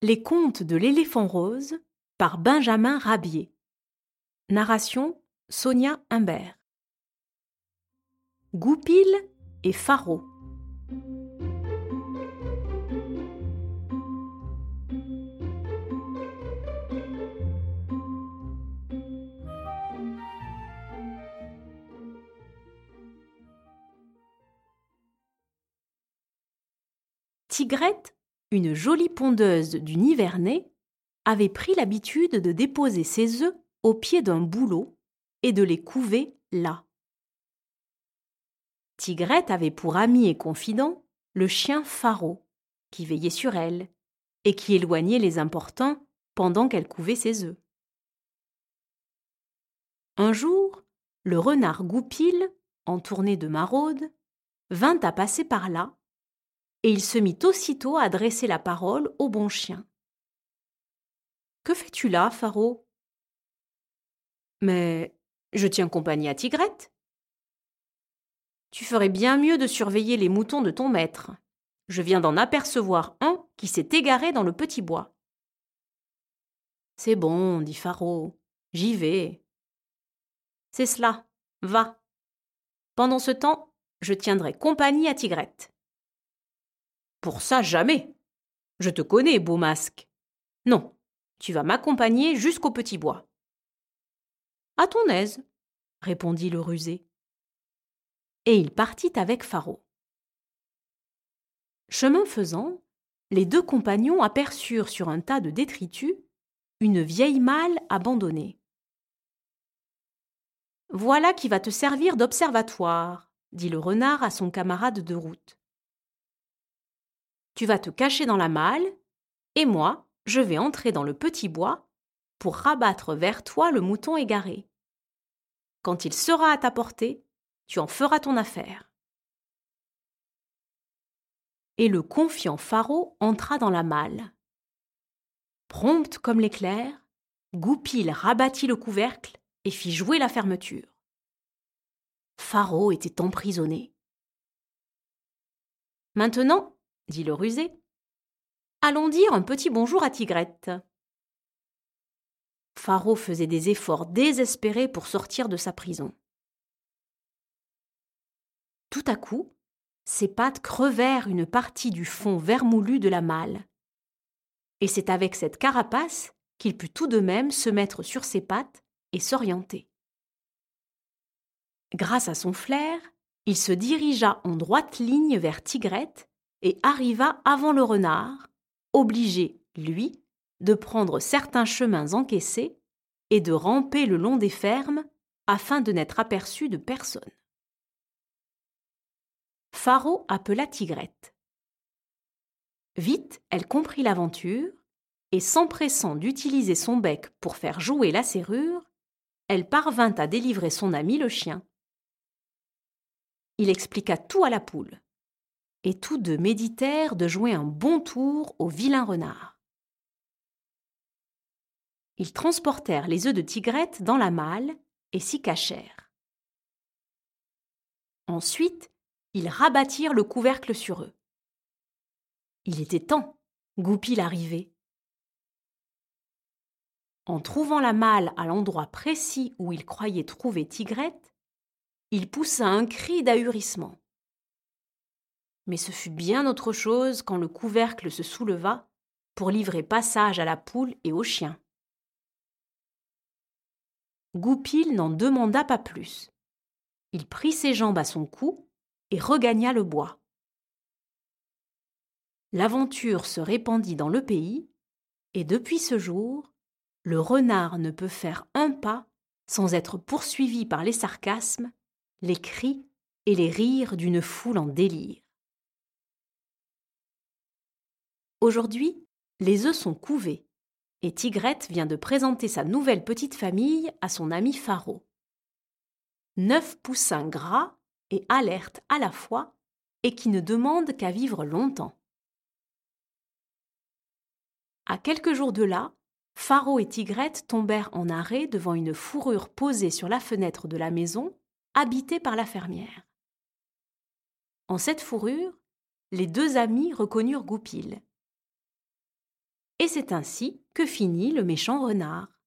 Les contes de l'éléphant rose par Benjamin Rabier. Narration Sonia Humbert. Goupil et Pharaon. Tigrette une jolie pondeuse du Nivernais avait pris l'habitude de déposer ses œufs au pied d'un bouleau et de les couver là. Tigrette avait pour ami et confident le chien Pharaon, qui veillait sur elle et qui éloignait les importants pendant qu'elle couvait ses œufs. Un jour, le renard Goupil, en tournée de maraude, vint à passer par là et il se mit aussitôt à adresser la parole au bon chien. Que fais-tu là, Pharaon Mais je tiens compagnie à Tigrette. Tu ferais bien mieux de surveiller les moutons de ton maître. Je viens d'en apercevoir un qui s'est égaré dans le petit bois. C'est bon, dit Pharaon, j'y vais. C'est cela, va. Pendant ce temps, je tiendrai compagnie à Tigrette. Pour ça, jamais. Je te connais, beau masque. Non, tu vas m'accompagner jusqu'au petit bois. À ton aise, répondit le rusé. Et il partit avec Pharaon. Chemin faisant, les deux compagnons aperçurent sur un tas de détritus une vieille malle abandonnée. Voilà qui va te servir d'observatoire, dit le renard à son camarade de route tu vas te cacher dans la malle, et moi, je vais entrer dans le petit bois pour rabattre vers toi le mouton égaré. Quand il sera à ta portée, tu en feras ton affaire. Et le confiant Pharaon entra dans la malle. Prompte comme l'éclair, Goupil rabattit le couvercle et fit jouer la fermeture. Pharaon était emprisonné. Maintenant, dit le rusé. Allons dire un petit bonjour à Tigrette. Pharaon faisait des efforts désespérés pour sortir de sa prison. Tout à coup, ses pattes crevèrent une partie du fond vermoulu de la malle. Et c'est avec cette carapace qu'il put tout de même se mettre sur ses pattes et s'orienter. Grâce à son flair, il se dirigea en droite ligne vers Tigrette et arriva avant le renard, obligé, lui, de prendre certains chemins encaissés et de ramper le long des fermes afin de n'être aperçu de personne. Pharaon appela Tigrette. Vite, elle comprit l'aventure, et s'empressant d'utiliser son bec pour faire jouer la serrure, elle parvint à délivrer son ami le chien. Il expliqua tout à la poule et tous deux méditèrent de jouer un bon tour au vilain renard. Ils transportèrent les œufs de tigrette dans la malle et s'y cachèrent. Ensuite, ils rabattirent le couvercle sur eux. Il était temps, Goupil arrivait. En trouvant la malle à l'endroit précis où il croyait trouver Tigrette, il poussa un cri d'ahurissement mais ce fut bien autre chose quand le couvercle se souleva pour livrer passage à la poule et au chien. Goupil n'en demanda pas plus. Il prit ses jambes à son cou et regagna le bois. L'aventure se répandit dans le pays, et depuis ce jour, le renard ne peut faire un pas sans être poursuivi par les sarcasmes, les cris et les rires d'une foule en délire. Aujourd'hui, les œufs sont couvés, et Tigrette vient de présenter sa nouvelle petite famille à son ami Pharaon. Neuf poussins gras et alertes à la fois, et qui ne demandent qu'à vivre longtemps. À quelques jours de là, Pharaon et Tigrette tombèrent en arrêt devant une fourrure posée sur la fenêtre de la maison, habitée par la fermière. En cette fourrure, les deux amis reconnurent Goupil. Et c'est ainsi que finit le méchant renard.